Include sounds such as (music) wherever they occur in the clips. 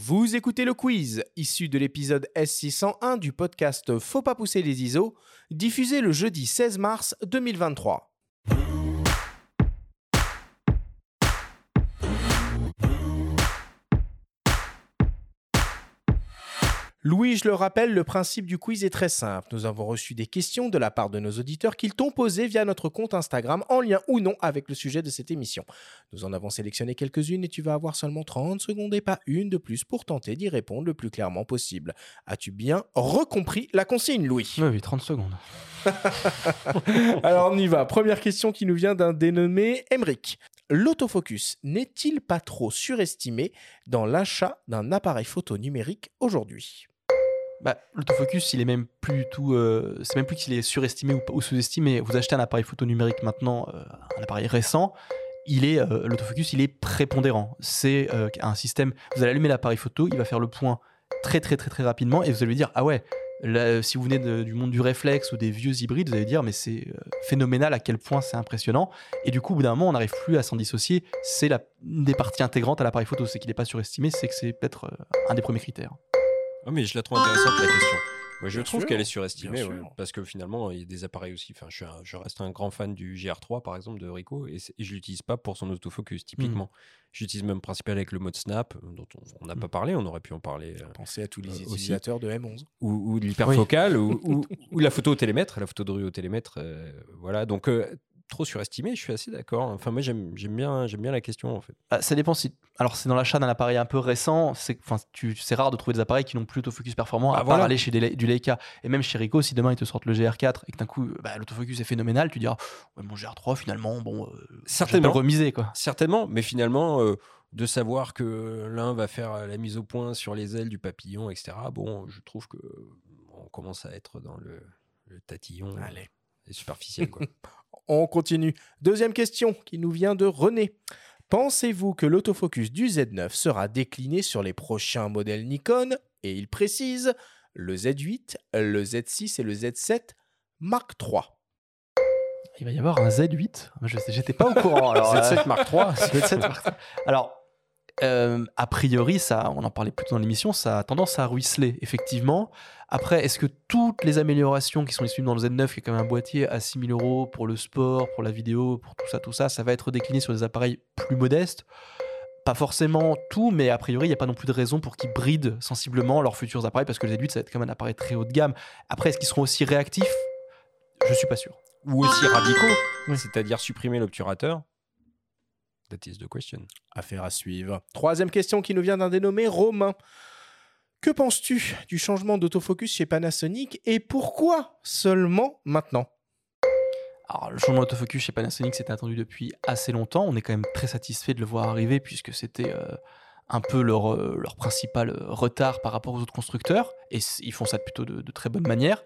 Vous écoutez le quiz, issu de l'épisode S601 du podcast Faut pas pousser les ISO, diffusé le jeudi 16 mars 2023. Louis, je le rappelle, le principe du quiz est très simple. Nous avons reçu des questions de la part de nos auditeurs qu'ils t'ont posées via notre compte Instagram en lien ou non avec le sujet de cette émission. Nous en avons sélectionné quelques-unes et tu vas avoir seulement 30 secondes et pas une de plus pour tenter d'y répondre le plus clairement possible. As-tu bien recompris la consigne, Louis? Oui, oui, 30 secondes. (laughs) Alors on y va. Première question qui nous vient d'un dénommé Emric. L'autofocus n'est-il pas trop surestimé dans l'achat d'un appareil photo numérique aujourd'hui? Bah, L'autofocus, il est même plus tout. Euh, c'est même plus qu'il est surestimé ou, ou sous-estimé. Vous achetez un appareil photo numérique maintenant, euh, un appareil récent, il est euh, l'autofocus, il est prépondérant. C'est un système. Vous allez allumer l'appareil photo, il va faire le point très très très très rapidement et vous allez lui dire ah ouais. Là, si vous venez du monde du réflexe ou des vieux hybrides, vous allez dire mais c'est euh, phénoménal à quel point c'est impressionnant. Et du coup, au bout d'un moment, on n'arrive plus à s'en dissocier. C'est une des parties intégrantes à l'appareil photo. C'est qu'il n'est pas surestimé, c'est que c'est peut-être euh, un des premiers critères. Ah, mais je la trouve intéressante la question. Moi, je Bien trouve qu'elle est surestimée, ouais, parce que finalement, il y a des appareils aussi. Enfin, je, suis un- je reste un grand fan du GR3 par exemple de Ricoh et, et je l'utilise pas pour son autofocus typiquement. J'utilise même principal avec le mode snap euh, dont on- n'a Mm. pas parlé. On aurait pu en parler. euh, Pensez à tous les Euh, aussi. utilisateurs de M11. ou, ou de l'hyperfocal ou, (laughs) ou- ou la photo au télémètre, la photo de rue au télémètre. euh, voilà, donc euh, trop surestimé, je suis assez d'accord. Enfin, moi, j'aime bien, bien la question en fait. Ah, ça dépend si. Alors, c'est dans l'achat d'un appareil un peu récent. C'est enfin, rare de trouver des appareils qui n'ont plus d'autofocus performant, Ah, à part voilà. aller chez des, du Leica. Et même chez Ricoh, si demain ils te sortent le GR4 et que d'un coup bah, l'autofocus est phénoménal, tu diras ouais, mon GR3 finalement, bon, euh, Certainement. remiser quoi. Certainement, mais finalement, euh, de savoir que l'un va faire la mise au point sur les ailes du papillon, etc. Bon, je trouve que on commence à être dans le, le tatillon euh, Allez. et superficiel. Quoi. (laughs) On continue. Deuxième question qui nous vient de René. Pensez-vous que l'autofocus du Z9 sera décliné sur les prochains modèles Nikon Et il précise le Z8, le Z6 et le Z7 Mark III. Il va y avoir un Z8. Moi, je J'étais pas au courant. Alors, (laughs) euh, Z7 Mark III. (laughs) Z7 Mark III. Alors, euh, a priori, ça, on en parlait plus tôt dans l'émission, ça a tendance à ruisseler, effectivement. Après, est-ce que toutes les améliorations qui sont disponibles dans le Z9, qui est quand même un boîtier à 6000 euros pour le sport, pour la vidéo, pour tout ça, tout ça, ça va être décliné sur des appareils plus modestes? Pas forcément tout, mais a priori, il n'y a pas non plus de raison pour qu'ils brident sensiblement leurs futurs appareils, parce que le Z8, ça va être quand même un appareil très haut de gamme. Après, est-ce qu'ils seront aussi réactifs? Je suis pas sûr. Ou aussi radicaux, c'est-à-dire supprimer l'obturateur. That is the question. Affaire à suivre. Troisième question qui nous vient d'un dénommé Romain. Que penses-tu du changement d'autofocus chez Panasonic et pourquoi seulement maintenant? Alors, le changement d'autofocus chez Panasonic, c'était attendu depuis assez longtemps. On est quand même très satisfait de le voir arriver puisque c'était euh, un peu leur, euh, leur principal euh, retard par rapport aux autres constructeurs. Et ils font ça plutôt de, de très bonne manière.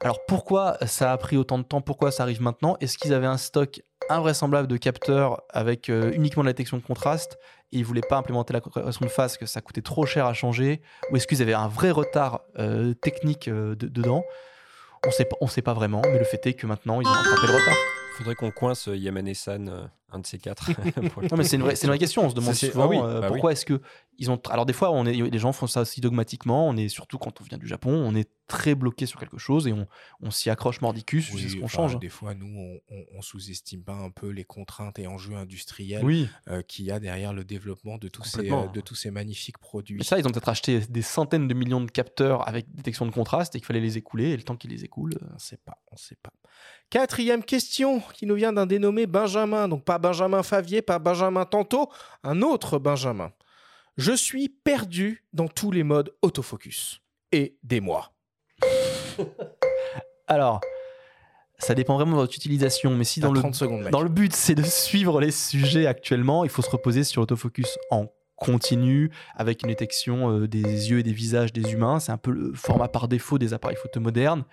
Alors, pourquoi ça a pris autant de temps? Pourquoi ça arrive maintenant? Est-ce qu'ils avaient un stock invraisemblable de capteurs avec euh, uniquement la détection de contraste et ils voulaient pas implémenter la correction de phase, que ça coûtait trop cher à changer? Ou est-ce qu'ils avaient un vrai retard euh, technique euh, de- dedans? On on sait pas vraiment, mais le fait est que maintenant ils ont rattrapé le retard. Faudrait qu'on coince Yamane San, euh, un de ces quatre. (laughs) (laughs) Non, mais c'est une, vraie- c'est une vraie question. On se demande souvent ah oui, euh, bah pourquoi est-ce que ils ont. Alors des fois, on est, les gens font ça aussi dogmatiquement. On est surtout quand on vient du Japon, on est très bloqué sur quelque chose et on, on s'y accroche mordicus Oui, jusqu'à ce qu'on enfin, change. Des fois, nous, on, on- on sous-estime pas un peu les contraintes et enjeux industriels euh, qu'il y a derrière le développement de tous, ces, euh, de tous ces magnifiques produits. Mais ça, ils ont peut-être acheté des centaines de millions de capteurs avec détection de contraste et qu'il fallait les écouler. Et le temps qu'ils les écoulent, On ne sait pas, on sait pas. Quatrième question qui nous vient d'un dénommé Benjamin. Donc pas Benjamin Favier, pas Benjamin Tantôt, un autre Benjamin. Je suis perdu dans tous les modes autofocus. Aidez-moi. (laughs) Alors, ça dépend vraiment de votre utilisation. Mais si dans le, 30 secondes, mec. dans le but, c'est de suivre les sujets actuellement, il faut se reposer sur l'autofocus en continu, avec une détection euh, des yeux et des visages des humains. C'est un peu le format par défaut des appareils photo modernes.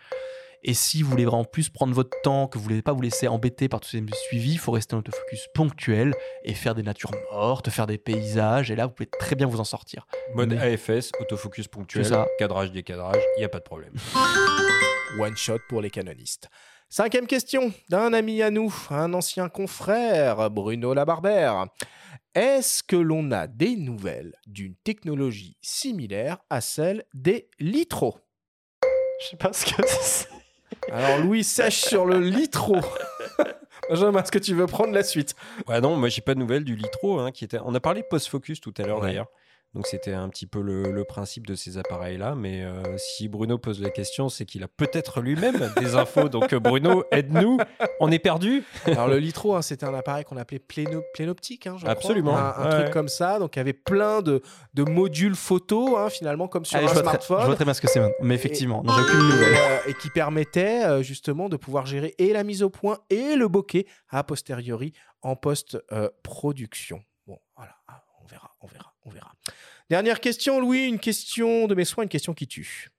Et si vous voulez vraiment plus prendre votre temps, que vous voulez pas vous laisser embêter par tous ces suivis, il faut rester en autofocus ponctuel et faire des natures mortes, faire des paysages. Et là, vous pouvez très bien vous en sortir. Mode Mais- AFS, autofocus ponctuel, ça. cadrage, décadrage, il n'y a pas de problème. (laughs) One shot pour les canonistes. Cinquième question d'un ami à nous, un ancien confrère, Bruno Labarbère. Est-ce que l'on a des nouvelles d'une technologie similaire à celle des litros? Je sais pas ce que (laughs) c'est. Alors Louis sèche sur le litro. (laughs) Benjamin, est-ce que tu veux prendre la suite? Ouais, non, moi j'ai pas de nouvelles du Litro. Hein, qui était... On a parlé post-focus tout à l'heure Ouais. d'ailleurs. Donc c'était un petit peu le, le principe de ces appareils-là. Mais euh, si Bruno pose la question, c'est qu'il a peut-être lui-même (laughs) des infos. Donc euh, Bruno, aide-nous. On est perdu. Alors le litro, hein, c'était un appareil qu'on appelait pléno- plénoptique, hein, je crois. Absolument. Un, un Ouais. truc comme ça, donc il y avait plein de, de modules photo, hein, finalement, comme sur Allez, un je, vois très, smartphone. je vois très bien ce que c'est maintenant. Mais effectivement, non, j'ai aucune et, nouvelle. euh, et qui permettait euh, justement de pouvoir gérer et la mise au point et le bokeh a posteriori en post-production. bon, voilà, ah, on verra, on verra, on verra. Dernière question, Louis, une question de mes soins, une question qui tue.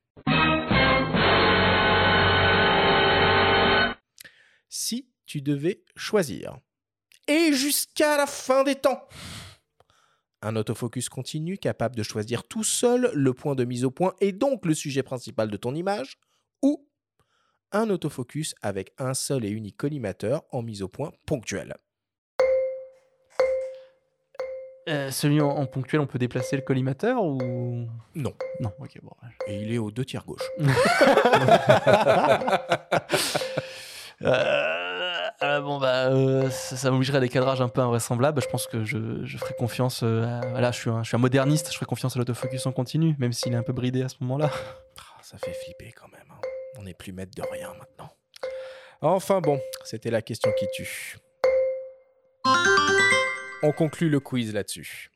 Si tu devais choisir, et jusqu'à la fin des temps, un autofocus continu capable de choisir tout seul le point de mise au point et donc le sujet principal de ton image, ou un autofocus avec un seul et unique collimateur en mise au point ponctuelle. Euh, celui en, en ponctuel, on peut déplacer le collimateur ou? Non. Non, ok, bon. Et il est aux deux tiers gauche. (laughs) Euh, euh, bon, bah, ça, ça m'obligerait à des cadrages un peu invraisemblables. Je pense que je, je ferai confiance. à- voilà, je suis, un, je suis un moderniste, je ferai confiance à l'autofocus en continu, même s'il est un peu bridé à ce moment-là. Ah, ça fait flipper quand même. hein. On n'est plus maître de rien maintenant. Enfin bon, c'était la question qui tue. On conclut le quiz là-dessus.